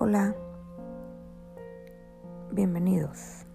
Hola, bienvenidos.